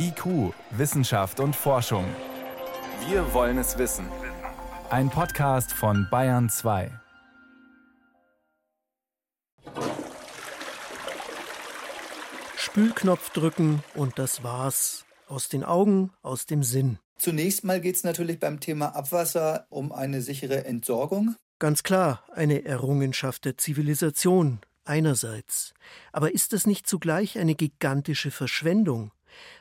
IQ, Wissenschaft und Forschung. Wir wollen es wissen. Ein Podcast von Bayern 2. Spülknopf drücken und das war's. Aus den Augen, aus dem Sinn. Zunächst mal geht es natürlich beim Thema Abwasser um eine sichere Entsorgung. Ganz klar, eine Errungenschaft der Zivilisation einerseits. Aber ist das nicht zugleich eine gigantische Verschwendung?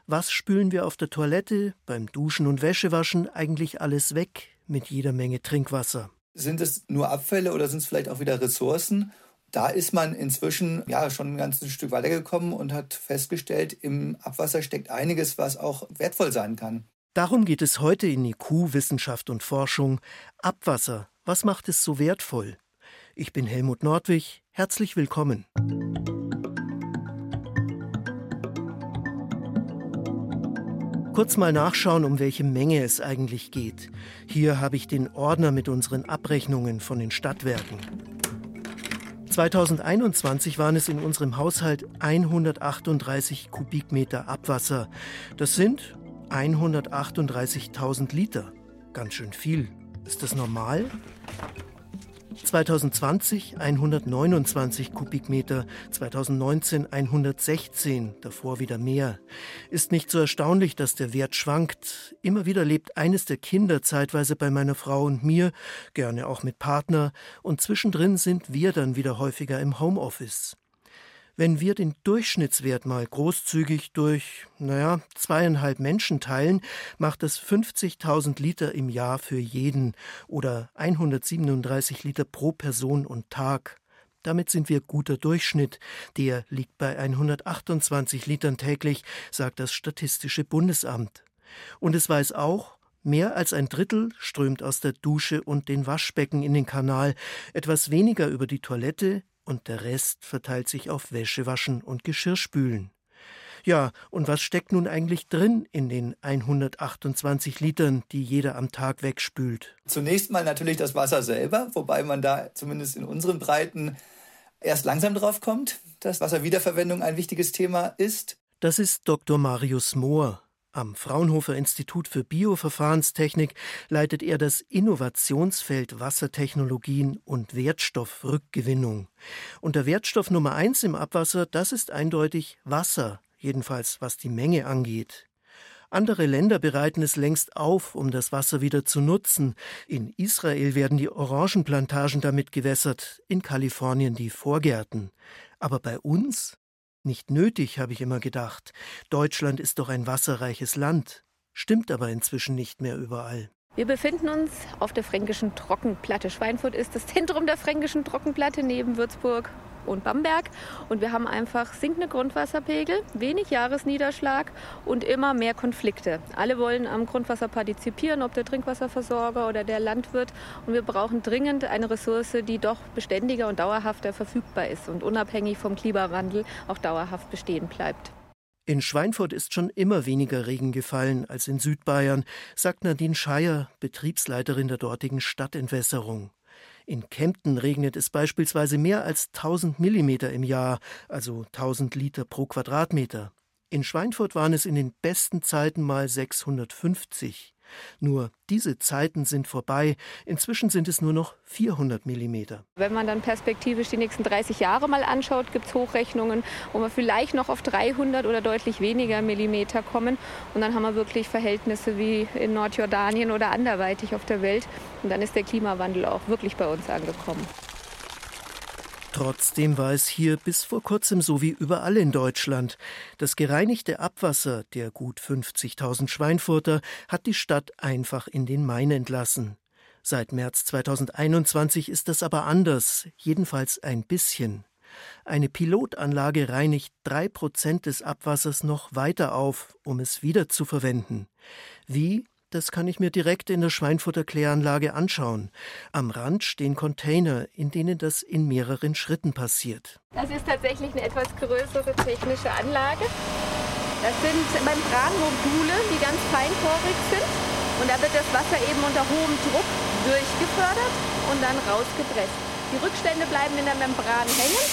Was spülen wir auf der Toilette, beim Duschen und Wäschewaschen eigentlich alles weg mit jeder Menge Trinkwasser? Sind es nur Abfälle oder sind es vielleicht auch wieder Ressourcen? Da ist man inzwischen ja schon ein ganzes Stück weitergekommen und hat festgestellt, im Abwasser steckt einiges, was auch wertvoll sein kann. Darum geht es heute in IQ Wissenschaft und Forschung. Abwasser, was macht es so wertvoll? Ich bin Helmut Nordwig, herzlich willkommen. Kurz mal nachschauen, um welche Menge es eigentlich geht. Hier habe ich den Ordner mit unseren Abrechnungen von den Stadtwerken. 2021 waren es in unserem Haushalt 138 Kubikmeter Abwasser. Das sind 138.000 Liter. Ganz schön viel. Ist das normal? 2020 129 Kubikmeter, 2019 116, davor wieder mehr. Ist nicht so erstaunlich, dass der Wert schwankt. Immer wieder lebt eines der Kinder zeitweise bei meiner Frau und mir, gerne auch mit Partner, und zwischendrin sind wir dann wieder häufiger im Homeoffice. Wenn wir den Durchschnittswert mal großzügig durch, naja, zweieinhalb Menschen teilen, macht es 50.000 Liter im Jahr für jeden oder 137 Liter pro Person und Tag. Damit sind wir guter Durchschnitt. Der liegt bei 128 Litern täglich, sagt das Statistische Bundesamt. Und es weiß auch, Mehr als ein Drittel strömt aus der Dusche und den Waschbecken in den Kanal, etwas weniger über die Toilette, und der Rest verteilt sich auf Wäschewaschen und Geschirrspülen. Ja, und was steckt nun eigentlich drin in den 128 Litern, die jeder am Tag wegspült? Zunächst mal natürlich das Wasser selber, wobei man da zumindest in unseren Breiten erst langsam drauf kommt, dass Wasserwiederverwendung ein wichtiges Thema ist. Das ist Dr. Marius Mohr, am Fraunhofer Institut für Bioverfahrenstechnik leitet er das Innovationsfeld Wassertechnologien und Wertstoffrückgewinnung. Und der Wertstoff Nummer eins im Abwasser, das ist eindeutig Wasser, jedenfalls was die Menge angeht. Andere Länder bereiten es längst auf, um das Wasser wieder zu nutzen. In Israel werden die Orangenplantagen damit gewässert, in Kalifornien die Vorgärten. Aber bei uns nicht nötig, habe ich immer gedacht. Deutschland ist doch ein wasserreiches Land. Stimmt aber inzwischen nicht mehr überall. Wir befinden uns auf der fränkischen Trockenplatte. Schweinfurt ist das Zentrum der fränkischen Trockenplatte neben Würzburg und Bamberg. Und wir haben einfach sinkende Grundwasserpegel, wenig Jahresniederschlag und immer mehr Konflikte. Alle wollen am Grundwasser partizipieren, ob der Trinkwasserversorger oder der Landwirt. Und wir brauchen dringend eine Ressource, die doch beständiger und dauerhafter verfügbar ist und unabhängig vom Klimawandel auch dauerhaft bestehen bleibt. In Schweinfurt ist schon immer weniger Regen gefallen als in Südbayern, sagt Nadine Scheier, Betriebsleiterin der dortigen Stadtentwässerung. In Kempten regnet es beispielsweise mehr als 1000 Millimeter im Jahr, also 1000 Liter pro Quadratmeter. In Schweinfurt waren es in den besten Zeiten mal 650. Nur diese Zeiten sind vorbei. Inzwischen sind es nur noch 400 Millimeter. Wenn man dann perspektivisch die nächsten 30 Jahre mal anschaut, gibt es Hochrechnungen, wo wir vielleicht noch auf 300 oder deutlich weniger Millimeter kommen. Und dann haben wir wirklich Verhältnisse wie in Nordjordanien oder anderweitig auf der Welt. Und dann ist der Klimawandel auch wirklich bei uns angekommen. Trotzdem war es hier bis vor kurzem so wie überall in Deutschland. Das gereinigte Abwasser der gut 50.000 Schweinfurter hat die Stadt einfach in den Main entlassen. Seit März 2021 ist das aber anders, jedenfalls ein bisschen. Eine Pilotanlage reinigt drei Prozent des Abwassers noch weiter auf, um es wieder zu verwenden. Wie das kann ich mir direkt in der Schweinfurter Kläranlage anschauen. Am Rand stehen Container, in denen das in mehreren Schritten passiert. Das ist tatsächlich eine etwas größere technische Anlage. Das sind Membranmodule, die ganz feinporig sind. Und da wird das Wasser eben unter hohem Druck durchgefördert und dann rausgepresst. Die Rückstände bleiben in der Membran hängen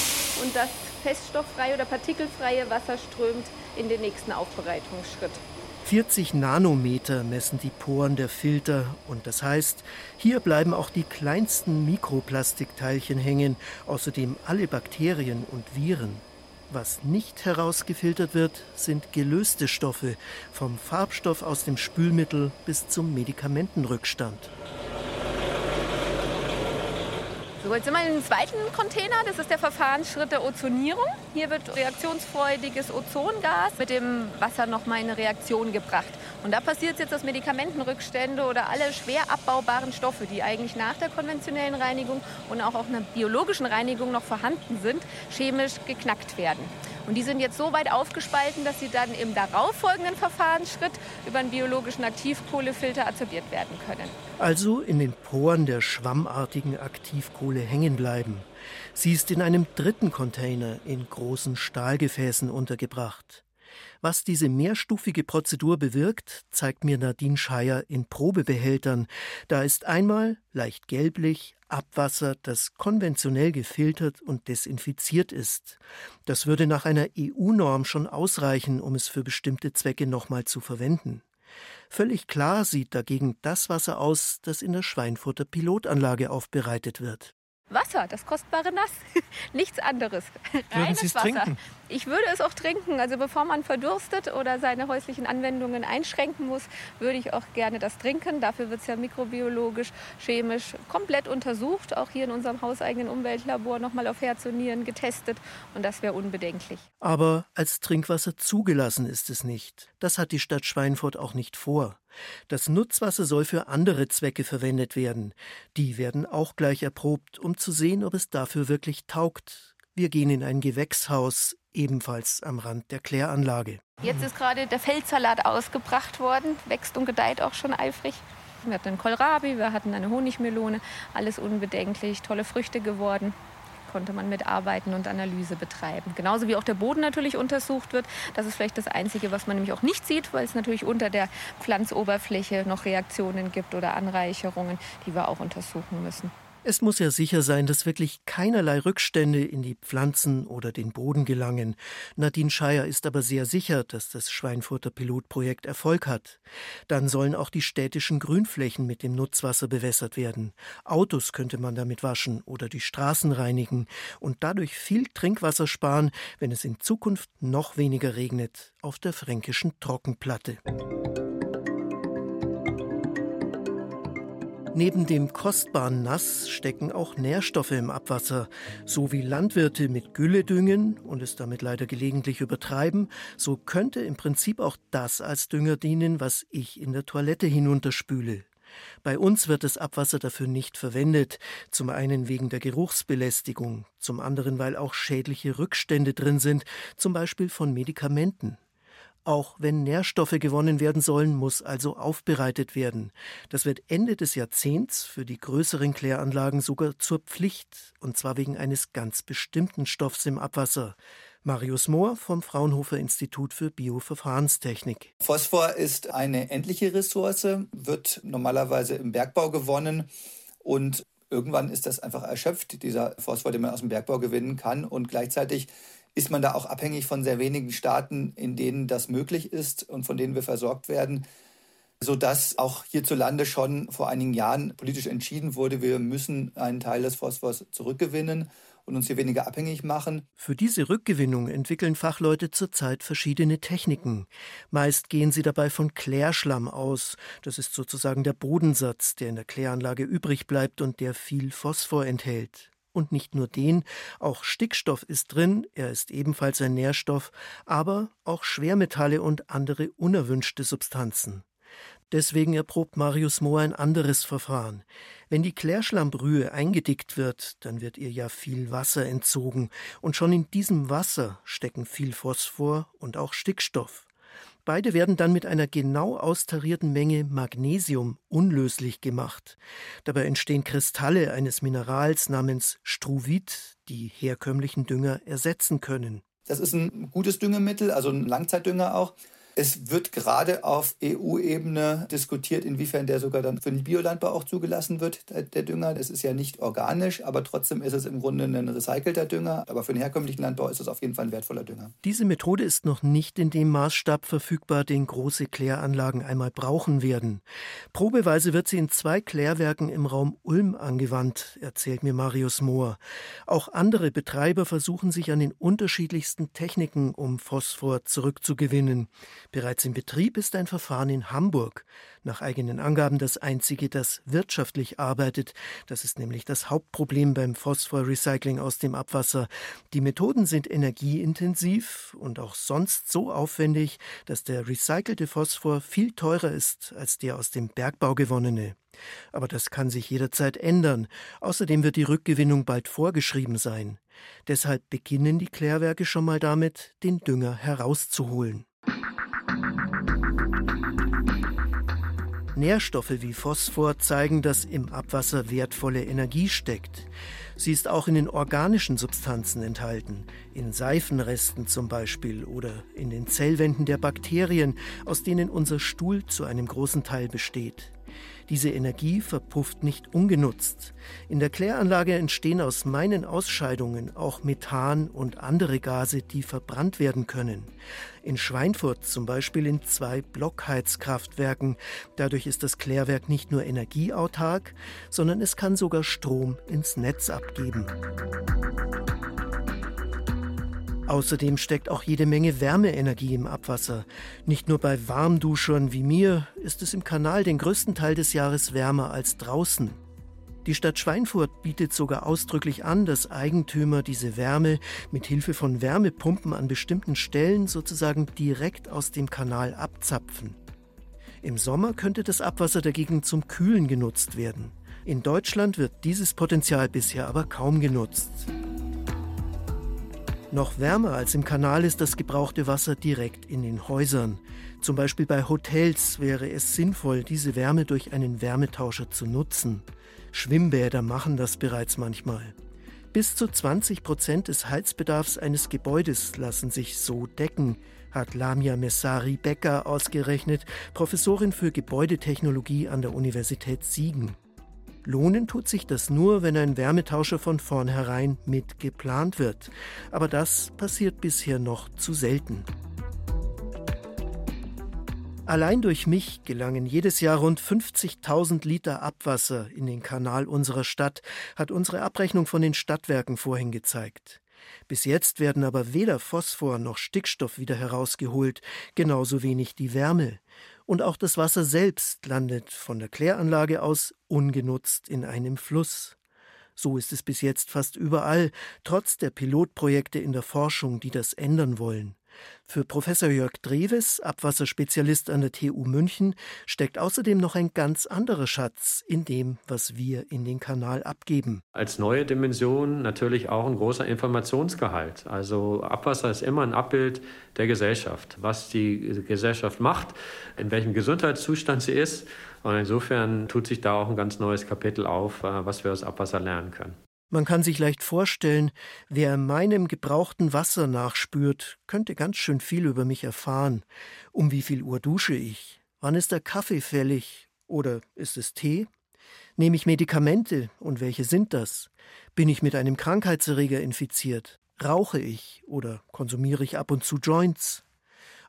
und das feststofffreie oder partikelfreie Wasser strömt in den nächsten Aufbereitungsschritt. 40 Nanometer messen die Poren der Filter und das heißt, hier bleiben auch die kleinsten Mikroplastikteilchen hängen, außerdem alle Bakterien und Viren. Was nicht herausgefiltert wird, sind gelöste Stoffe, vom Farbstoff aus dem Spülmittel bis zum Medikamentenrückstand. So, jetzt sind wir im zweiten Container. Das ist der Verfahrensschritt der Ozonierung. Hier wird reaktionsfreudiges Ozongas mit dem Wasser nochmal in eine Reaktion gebracht. Und da passiert jetzt, dass Medikamentenrückstände oder alle schwer abbaubaren Stoffe, die eigentlich nach der konventionellen Reinigung und auch auf einer biologischen Reinigung noch vorhanden sind, chemisch geknackt werden. Und die sind jetzt so weit aufgespalten, dass sie dann im darauffolgenden Verfahrensschritt über einen biologischen Aktivkohlefilter adsorbiert werden können. Also in den Poren der schwammartigen Aktivkohle hängen bleiben. Sie ist in einem dritten Container in großen Stahlgefäßen untergebracht. Was diese mehrstufige Prozedur bewirkt, zeigt mir Nadine Scheier in Probebehältern. Da ist einmal leicht gelblich Abwasser, das konventionell gefiltert und desinfiziert ist. Das würde nach einer EU-Norm schon ausreichen, um es für bestimmte Zwecke nochmal zu verwenden. Völlig klar sieht dagegen das Wasser aus, das in der Schweinfurter Pilotanlage aufbereitet wird. Wasser, das kostbare Nass, nichts anderes. Würden Sie es trinken? Ich würde es auch trinken. Also bevor man verdurstet oder seine häuslichen Anwendungen einschränken muss, würde ich auch gerne das trinken. Dafür wird es ja mikrobiologisch, chemisch komplett untersucht, auch hier in unserem hauseigenen Umweltlabor nochmal auf Herz und Nieren getestet und das wäre unbedenklich. Aber als Trinkwasser zugelassen ist es nicht. Das hat die Stadt Schweinfurt auch nicht vor. Das Nutzwasser soll für andere Zwecke verwendet werden. Die werden auch gleich erprobt, um zu sehen, ob es dafür wirklich taugt. Wir gehen in ein Gewächshaus, ebenfalls am Rand der Kläranlage. Jetzt ist gerade der Feldsalat ausgebracht worden, wächst und gedeiht auch schon eifrig. Wir hatten einen Kohlrabi, wir hatten eine Honigmelone, alles unbedenklich, tolle Früchte geworden konnte man mitarbeiten und Analyse betreiben. Genauso wie auch der Boden natürlich untersucht wird. Das ist vielleicht das Einzige, was man nämlich auch nicht sieht, weil es natürlich unter der Pflanzoberfläche noch Reaktionen gibt oder Anreicherungen, die wir auch untersuchen müssen. Es muss ja sicher sein, dass wirklich keinerlei Rückstände in die Pflanzen oder den Boden gelangen. Nadine Scheier ist aber sehr sicher, dass das Schweinfurter Pilotprojekt Erfolg hat. Dann sollen auch die städtischen Grünflächen mit dem Nutzwasser bewässert werden. Autos könnte man damit waschen oder die Straßen reinigen und dadurch viel Trinkwasser sparen, wenn es in Zukunft noch weniger regnet auf der fränkischen Trockenplatte. Neben dem kostbaren Nass stecken auch Nährstoffe im Abwasser. So wie Landwirte mit Gülle düngen und es damit leider gelegentlich übertreiben, so könnte im Prinzip auch das als Dünger dienen, was ich in der Toilette hinunterspüle. Bei uns wird das Abwasser dafür nicht verwendet, zum einen wegen der Geruchsbelästigung, zum anderen weil auch schädliche Rückstände drin sind, zum Beispiel von Medikamenten. Auch wenn Nährstoffe gewonnen werden sollen, muss also aufbereitet werden. Das wird Ende des Jahrzehnts für die größeren Kläranlagen sogar zur Pflicht, und zwar wegen eines ganz bestimmten Stoffs im Abwasser. Marius Mohr vom Fraunhofer Institut für Bioverfahrenstechnik. Phosphor ist eine endliche Ressource, wird normalerweise im Bergbau gewonnen und irgendwann ist das einfach erschöpft, dieser Phosphor, den man aus dem Bergbau gewinnen kann. Und gleichzeitig ist man da auch abhängig von sehr wenigen Staaten, in denen das möglich ist und von denen wir versorgt werden, sodass auch hierzulande schon vor einigen Jahren politisch entschieden wurde, wir müssen einen Teil des Phosphors zurückgewinnen und uns hier weniger abhängig machen. Für diese Rückgewinnung entwickeln Fachleute zurzeit verschiedene Techniken. Meist gehen sie dabei von Klärschlamm aus. Das ist sozusagen der Bodensatz, der in der Kläranlage übrig bleibt und der viel Phosphor enthält. Und nicht nur den, auch Stickstoff ist drin, er ist ebenfalls ein Nährstoff, aber auch Schwermetalle und andere unerwünschte Substanzen. Deswegen erprobt Marius Mohr ein anderes Verfahren. Wenn die Klärschlammbrühe eingedickt wird, dann wird ihr ja viel Wasser entzogen, und schon in diesem Wasser stecken viel Phosphor und auch Stickstoff. Beide werden dann mit einer genau austarierten Menge Magnesium unlöslich gemacht. Dabei entstehen Kristalle eines Minerals namens Struvit, die herkömmlichen Dünger ersetzen können. Das ist ein gutes Düngemittel, also ein Langzeitdünger auch. Es wird gerade auf EU-Ebene diskutiert, inwiefern der sogar dann für den Biolandbau auch zugelassen wird, der Dünger. Das ist ja nicht organisch, aber trotzdem ist es im Grunde ein recycelter Dünger. Aber für den herkömmlichen Landbau ist es auf jeden Fall ein wertvoller Dünger. Diese Methode ist noch nicht in dem Maßstab verfügbar, den große Kläranlagen einmal brauchen werden. Probeweise wird sie in zwei Klärwerken im Raum Ulm angewandt, erzählt mir Marius Mohr. Auch andere Betreiber versuchen sich an den unterschiedlichsten Techniken, um Phosphor zurückzugewinnen. Bereits in Betrieb ist ein Verfahren in Hamburg, nach eigenen Angaben das einzige, das wirtschaftlich arbeitet. Das ist nämlich das Hauptproblem beim Phosphorrecycling aus dem Abwasser. Die Methoden sind energieintensiv und auch sonst so aufwendig, dass der recycelte Phosphor viel teurer ist als der aus dem Bergbau gewonnene. Aber das kann sich jederzeit ändern. Außerdem wird die Rückgewinnung bald vorgeschrieben sein. Deshalb beginnen die Klärwerke schon mal damit, den Dünger herauszuholen. Nährstoffe wie Phosphor zeigen, dass im Abwasser wertvolle Energie steckt. Sie ist auch in den organischen Substanzen enthalten, in Seifenresten zum Beispiel oder in den Zellwänden der Bakterien, aus denen unser Stuhl zu einem großen Teil besteht. Diese Energie verpufft nicht ungenutzt. In der Kläranlage entstehen aus meinen Ausscheidungen auch Methan und andere Gase, die verbrannt werden können. In Schweinfurt zum Beispiel in zwei Blockheizkraftwerken. Dadurch ist das Klärwerk nicht nur energieautark, sondern es kann sogar Strom ins Netz abgeben. Außerdem steckt auch jede Menge Wärmeenergie im Abwasser. Nicht nur bei Warmduschern wie mir ist es im Kanal den größten Teil des Jahres wärmer als draußen. Die Stadt Schweinfurt bietet sogar ausdrücklich an, dass Eigentümer diese Wärme mit Hilfe von Wärmepumpen an bestimmten Stellen sozusagen direkt aus dem Kanal abzapfen. Im Sommer könnte das Abwasser dagegen zum Kühlen genutzt werden. In Deutschland wird dieses Potenzial bisher aber kaum genutzt. Noch wärmer als im Kanal ist das gebrauchte Wasser direkt in den Häusern. Zum Beispiel bei Hotels wäre es sinnvoll, diese Wärme durch einen Wärmetauscher zu nutzen. Schwimmbäder machen das bereits manchmal. Bis zu 20 Prozent des Heizbedarfs eines Gebäudes lassen sich so decken, hat Lamia Messari Becker ausgerechnet, Professorin für Gebäudetechnologie an der Universität Siegen. Lohnen tut sich das nur, wenn ein Wärmetauscher von vornherein mit geplant wird. Aber das passiert bisher noch zu selten. Allein durch mich gelangen jedes Jahr rund 50.000 Liter Abwasser in den Kanal unserer Stadt, hat unsere Abrechnung von den Stadtwerken vorhin gezeigt. Bis jetzt werden aber weder Phosphor noch Stickstoff wieder herausgeholt, genauso wenig die Wärme und auch das Wasser selbst landet von der Kläranlage aus ungenutzt in einem Fluss. So ist es bis jetzt fast überall, trotz der Pilotprojekte in der Forschung, die das ändern wollen. Für Professor Jörg Dreves, Abwasserspezialist an der TU München, steckt außerdem noch ein ganz anderer Schatz in dem, was wir in den Kanal abgeben. Als neue Dimension natürlich auch ein großer Informationsgehalt. Also Abwasser ist immer ein Abbild der Gesellschaft, was die Gesellschaft macht, in welchem Gesundheitszustand sie ist. Und insofern tut sich da auch ein ganz neues Kapitel auf, äh, was wir aus Abwasser lernen können. Man kann sich leicht vorstellen, wer meinem gebrauchten Wasser nachspürt, könnte ganz schön viel über mich erfahren. Um wie viel Uhr dusche ich? Wann ist der Kaffee fällig? Oder ist es Tee? Nehme ich Medikamente und welche sind das? Bin ich mit einem Krankheitserreger infiziert? Rauche ich oder konsumiere ich ab und zu Joints?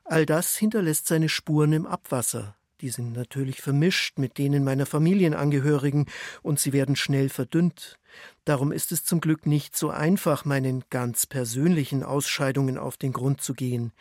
All das hinterlässt seine Spuren im Abwasser. Die sind natürlich vermischt mit denen meiner Familienangehörigen und sie werden schnell verdünnt. Darum ist es zum Glück nicht so einfach, meinen ganz persönlichen Ausscheidungen auf den Grund zu gehen.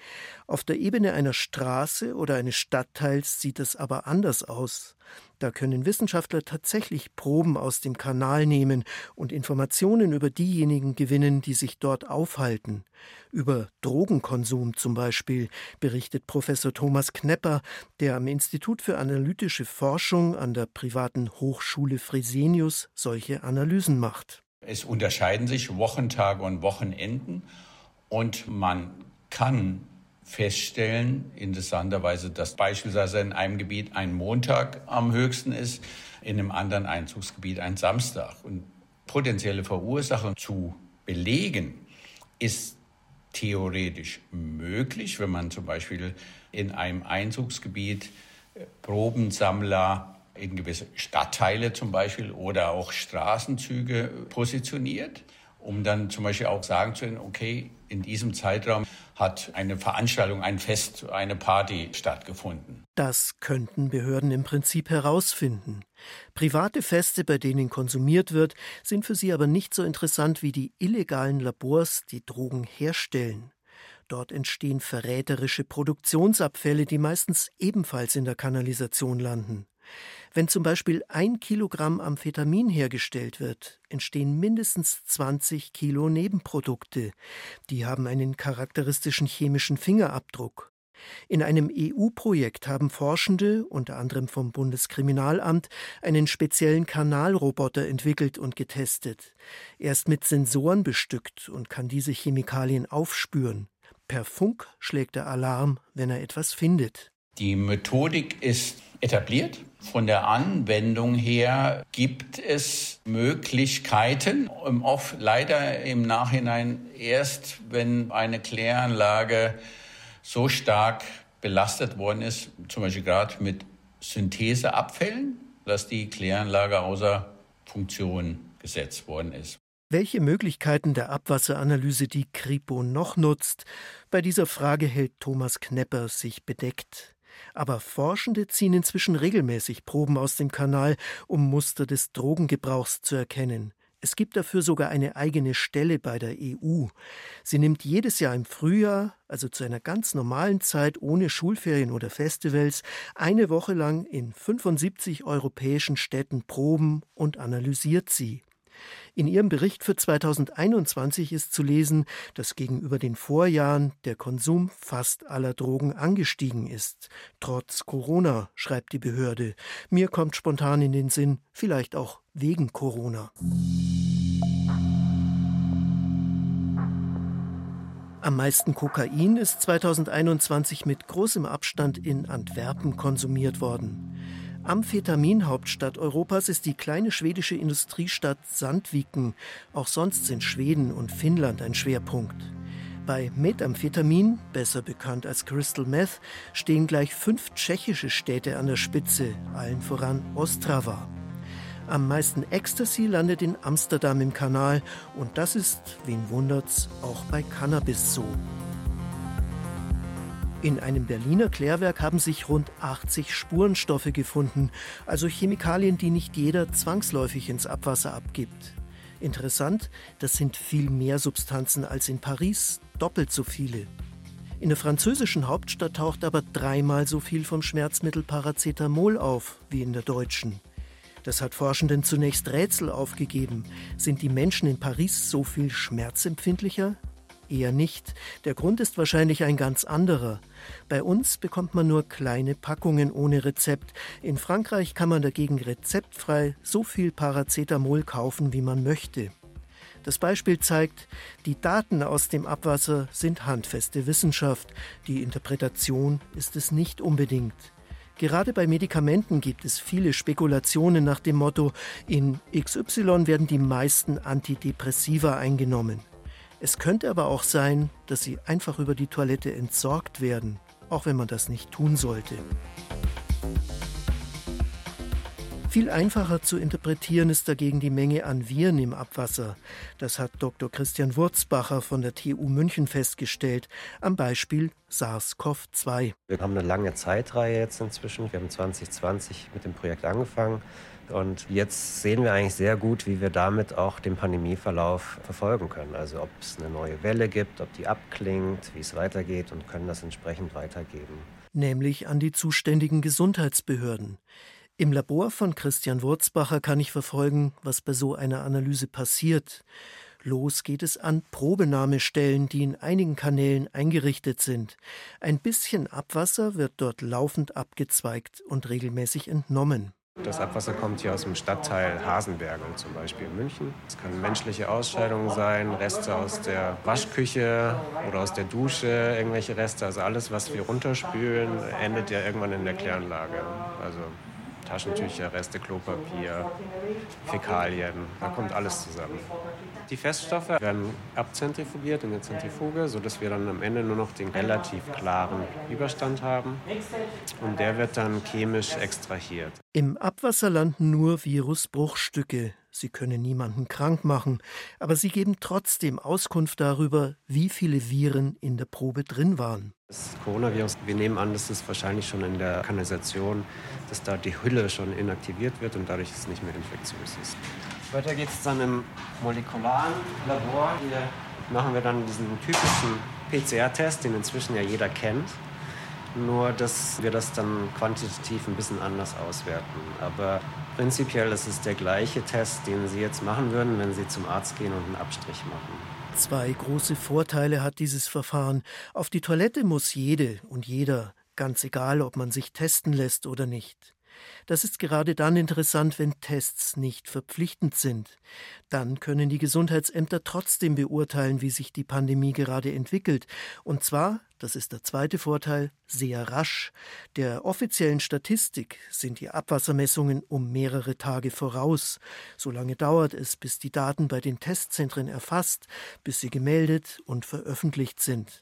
Auf der Ebene einer Straße oder eines Stadtteils sieht es aber anders aus. Da können Wissenschaftler tatsächlich Proben aus dem Kanal nehmen und Informationen über diejenigen gewinnen, die sich dort aufhalten. Über Drogenkonsum zum Beispiel berichtet Professor Thomas Knepper, der am Institut für analytische Forschung an der privaten Hochschule Fresenius solche Analysen macht. Es unterscheiden sich Wochentage und Wochenenden und man kann feststellen, interessanterweise, dass beispielsweise in einem Gebiet ein Montag am höchsten ist, in einem anderen Einzugsgebiet ein Samstag. Und potenzielle Verursacher zu belegen, ist theoretisch möglich, wenn man zum Beispiel in einem Einzugsgebiet äh, Probensammler in gewisse Stadtteile zum Beispiel oder auch Straßenzüge positioniert, um dann zum Beispiel auch sagen zu können, okay, in diesem Zeitraum hat eine Veranstaltung, ein Fest, eine Party stattgefunden. Das könnten Behörden im Prinzip herausfinden. Private Feste, bei denen konsumiert wird, sind für sie aber nicht so interessant wie die illegalen Labors, die Drogen herstellen. Dort entstehen verräterische Produktionsabfälle, die meistens ebenfalls in der Kanalisation landen. Wenn zum Beispiel ein Kilogramm Amphetamin hergestellt wird, entstehen mindestens 20 Kilo Nebenprodukte. Die haben einen charakteristischen chemischen Fingerabdruck. In einem EU-Projekt haben Forschende, unter anderem vom Bundeskriminalamt, einen speziellen Kanalroboter entwickelt und getestet. Er ist mit Sensoren bestückt und kann diese Chemikalien aufspüren. Per Funk schlägt er Alarm, wenn er etwas findet. Die Methodik ist etabliert. Von der Anwendung her gibt es Möglichkeiten, oft leider im Nachhinein erst, wenn eine Kläranlage so stark belastet worden ist, zum Beispiel gerade mit Syntheseabfällen, dass die Kläranlage außer Funktion gesetzt worden ist. Welche Möglichkeiten der Abwasseranalyse die Kripo noch nutzt, bei dieser Frage hält Thomas Knepper sich bedeckt. Aber Forschende ziehen inzwischen regelmäßig Proben aus dem Kanal, um Muster des Drogengebrauchs zu erkennen. Es gibt dafür sogar eine eigene Stelle bei der EU. Sie nimmt jedes Jahr im Frühjahr, also zu einer ganz normalen Zeit ohne Schulferien oder Festivals, eine Woche lang in 75 europäischen Städten Proben und analysiert sie. In ihrem Bericht für 2021 ist zu lesen, dass gegenüber den Vorjahren der Konsum fast aller Drogen angestiegen ist. Trotz Corona, schreibt die Behörde. Mir kommt spontan in den Sinn, vielleicht auch wegen Corona. Am meisten Kokain ist 2021 mit großem Abstand in Antwerpen konsumiert worden. Amphetaminhauptstadt Europas ist die kleine schwedische Industriestadt Sandviken. Auch sonst sind Schweden und Finnland ein Schwerpunkt. Bei Methamphetamin, besser bekannt als Crystal Meth, stehen gleich fünf tschechische Städte an der Spitze, allen voran Ostrava. Am meisten Ecstasy landet in Amsterdam im Kanal und das ist, wen wundert's, auch bei Cannabis so. In einem Berliner Klärwerk haben sich rund 80 Spurenstoffe gefunden, also Chemikalien, die nicht jeder zwangsläufig ins Abwasser abgibt. Interessant, das sind viel mehr Substanzen als in Paris, doppelt so viele. In der französischen Hauptstadt taucht aber dreimal so viel vom Schmerzmittel Paracetamol auf wie in der deutschen. Das hat Forschenden zunächst Rätsel aufgegeben. Sind die Menschen in Paris so viel schmerzempfindlicher? Eher nicht. Der Grund ist wahrscheinlich ein ganz anderer. Bei uns bekommt man nur kleine Packungen ohne Rezept. In Frankreich kann man dagegen rezeptfrei so viel Paracetamol kaufen, wie man möchte. Das Beispiel zeigt, die Daten aus dem Abwasser sind handfeste Wissenschaft, die Interpretation ist es nicht unbedingt. Gerade bei Medikamenten gibt es viele Spekulationen nach dem Motto, in XY werden die meisten Antidepressiva eingenommen. Es könnte aber auch sein, dass sie einfach über die Toilette entsorgt werden, auch wenn man das nicht tun sollte. Viel einfacher zu interpretieren ist dagegen die Menge an Viren im Abwasser. Das hat Dr. Christian Wurzbacher von der TU München festgestellt, am Beispiel SARS-CoV-2. Wir haben eine lange Zeitreihe jetzt inzwischen. Wir haben 2020 mit dem Projekt angefangen. Und jetzt sehen wir eigentlich sehr gut, wie wir damit auch den Pandemieverlauf verfolgen können. Also ob es eine neue Welle gibt, ob die abklingt, wie es weitergeht und können das entsprechend weitergeben. Nämlich an die zuständigen Gesundheitsbehörden. Im Labor von Christian Wurzbacher kann ich verfolgen, was bei so einer Analyse passiert. Los geht es an Probenahmestellen, die in einigen Kanälen eingerichtet sind. Ein bisschen Abwasser wird dort laufend abgezweigt und regelmäßig entnommen. Das Abwasser kommt hier aus dem Stadtteil Hasenberge zum Beispiel in München. Es können menschliche Ausscheidungen sein, Reste aus der Waschküche oder aus der Dusche, irgendwelche Reste. Also alles, was wir runterspülen, endet ja irgendwann in der Kläranlage. Also Taschentücher, Reste, Klopapier, Fäkalien, da kommt alles zusammen. Die Feststoffe werden abzentrifugiert in der Zentrifuge, sodass wir dann am Ende nur noch den relativ klaren Überstand haben. Und der wird dann chemisch extrahiert. Im Abwasser landen nur Virusbruchstücke. Sie können niemanden krank machen, aber sie geben trotzdem Auskunft darüber, wie viele Viren in der Probe drin waren. Das Coronavirus, wir nehmen an, dass es wahrscheinlich schon in der Kanalisation, dass da die Hülle schon inaktiviert wird und dadurch es nicht mehr infektiös ist. Weiter geht es dann im molekularen Labor. Hier machen wir dann diesen typischen PCR-Test, den inzwischen ja jeder kennt. Nur, dass wir das dann quantitativ ein bisschen anders auswerten. Aber prinzipiell ist es der gleiche Test, den Sie jetzt machen würden, wenn Sie zum Arzt gehen und einen Abstrich machen. Zwei große Vorteile hat dieses Verfahren. Auf die Toilette muss jede und jeder, ganz egal, ob man sich testen lässt oder nicht. Das ist gerade dann interessant, wenn Tests nicht verpflichtend sind. Dann können die Gesundheitsämter trotzdem beurteilen, wie sich die Pandemie gerade entwickelt. Und zwar, das ist der zweite Vorteil, sehr rasch. Der offiziellen Statistik sind die Abwassermessungen um mehrere Tage voraus. So lange dauert es, bis die Daten bei den Testzentren erfasst, bis sie gemeldet und veröffentlicht sind.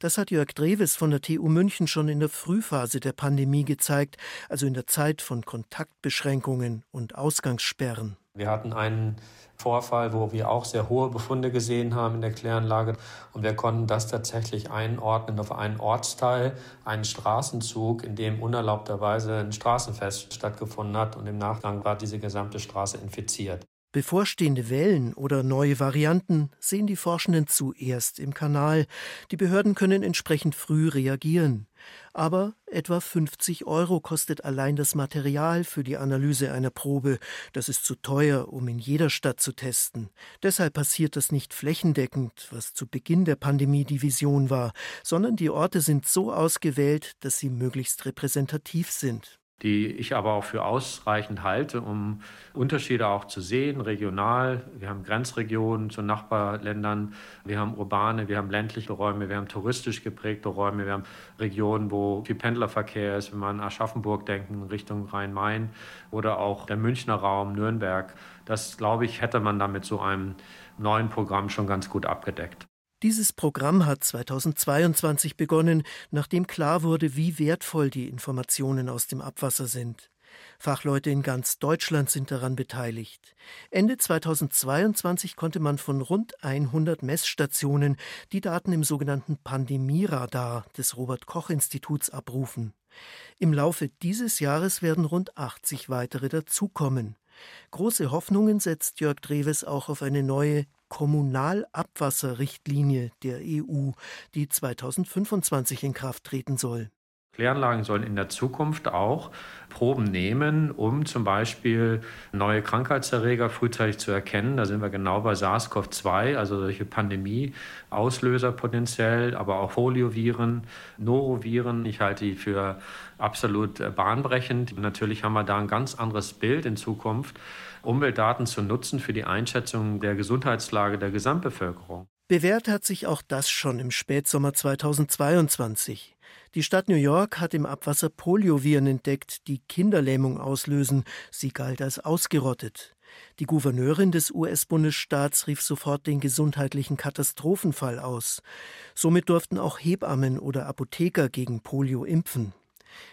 Das hat Jörg Dreves von der TU München schon in der Frühphase der Pandemie gezeigt, also in der Zeit von Kontaktbeschränkungen und Ausgangssperren. Wir hatten einen Vorfall, wo wir auch sehr hohe Befunde gesehen haben in der Kläranlage. Und wir konnten das tatsächlich einordnen auf einen Ortsteil, einen Straßenzug, in dem unerlaubterweise ein Straßenfest stattgefunden hat. Und im Nachgang war diese gesamte Straße infiziert. Bevorstehende Wellen oder neue Varianten sehen die Forschenden zuerst im Kanal. Die Behörden können entsprechend früh reagieren. Aber etwa 50 Euro kostet allein das Material für die Analyse einer Probe. Das ist zu teuer, um in jeder Stadt zu testen. Deshalb passiert das nicht flächendeckend, was zu Beginn der Pandemie die Vision war, sondern die Orte sind so ausgewählt, dass sie möglichst repräsentativ sind die ich aber auch für ausreichend halte, um Unterschiede auch zu sehen, regional. Wir haben Grenzregionen zu Nachbarländern, wir haben urbane, wir haben ländliche Räume, wir haben touristisch geprägte Räume, wir haben Regionen, wo viel Pendlerverkehr ist, wenn wir an Aschaffenburg denken, Richtung Rhein-Main oder auch der Münchner Raum, Nürnberg. Das, glaube ich, hätte man da mit so einem neuen Programm schon ganz gut abgedeckt. Dieses Programm hat 2022 begonnen, nachdem klar wurde, wie wertvoll die Informationen aus dem Abwasser sind. Fachleute in ganz Deutschland sind daran beteiligt. Ende 2022 konnte man von rund 100 Messstationen die Daten im sogenannten Pandemieradar des Robert Koch Instituts abrufen. Im Laufe dieses Jahres werden rund 80 weitere dazukommen. Große Hoffnungen setzt Jörg Dreves auch auf eine neue Kommunalabwasserrichtlinie der EU, die 2025 in Kraft treten soll. Kläranlagen sollen in der Zukunft auch Proben nehmen, um zum Beispiel neue Krankheitserreger frühzeitig zu erkennen. Da sind wir genau bei SARS-CoV-2, also solche Pandemie-Auslöser potenziell, aber auch Polioviren, Noroviren. Ich halte die für absolut bahnbrechend. Natürlich haben wir da ein ganz anderes Bild in Zukunft. Umweltdaten zu nutzen für die Einschätzung der Gesundheitslage der Gesamtbevölkerung. Bewährt hat sich auch das schon im Spätsommer 2022. Die Stadt New York hat im Abwasser Polioviren entdeckt, die Kinderlähmung auslösen. Sie galt als ausgerottet. Die Gouverneurin des US-Bundesstaats rief sofort den gesundheitlichen Katastrophenfall aus. Somit durften auch Hebammen oder Apotheker gegen Polio impfen.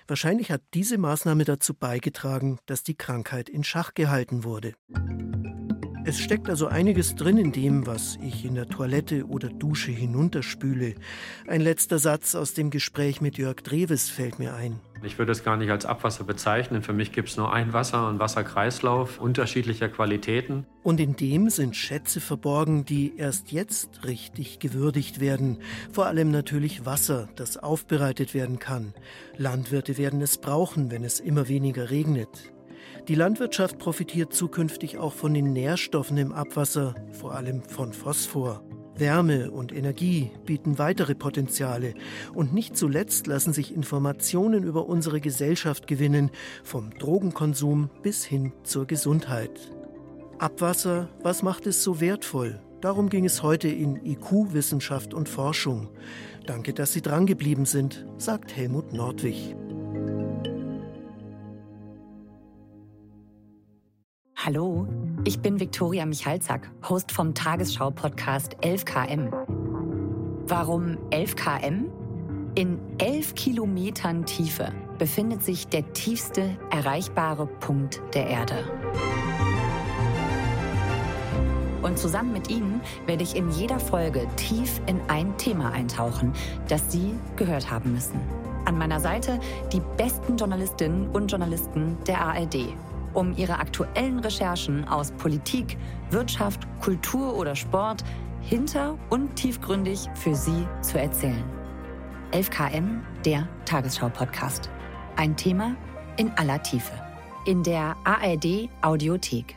Wahrscheinlich hat diese Maßnahme dazu beigetragen, dass die Krankheit in Schach gehalten wurde. Es steckt also einiges drin in dem, was ich in der Toilette oder Dusche hinunterspüle. Ein letzter Satz aus dem Gespräch mit Jörg Dreves fällt mir ein. Ich würde es gar nicht als Abwasser bezeichnen. Für mich gibt es nur ein Wasser und Wasserkreislauf unterschiedlicher Qualitäten. Und in dem sind Schätze verborgen, die erst jetzt richtig gewürdigt werden. Vor allem natürlich Wasser, das aufbereitet werden kann. Landwirte werden es brauchen, wenn es immer weniger regnet. Die Landwirtschaft profitiert zukünftig auch von den Nährstoffen im Abwasser, vor allem von Phosphor. Wärme und Energie bieten weitere Potenziale und nicht zuletzt lassen sich Informationen über unsere Gesellschaft gewinnen, vom Drogenkonsum bis hin zur Gesundheit. Abwasser, was macht es so wertvoll? Darum ging es heute in IQ Wissenschaft und Forschung. Danke, dass Sie drangeblieben sind, sagt Helmut Nordwig. Hallo, ich bin Viktoria Michalzack, Host vom Tagesschau-Podcast 11KM. Warum 11KM? In 11 Kilometern Tiefe befindet sich der tiefste erreichbare Punkt der Erde. Und zusammen mit Ihnen werde ich in jeder Folge tief in ein Thema eintauchen, das Sie gehört haben müssen. An meiner Seite die besten Journalistinnen und Journalisten der ARD, um ihre aktuellen Recherchen aus Politik, Wirtschaft, Kultur oder Sport hinter und tiefgründig für Sie zu erzählen. 11KM, der Tagesschau-Podcast. Ein Thema in aller Tiefe. In der ARD Audiothek.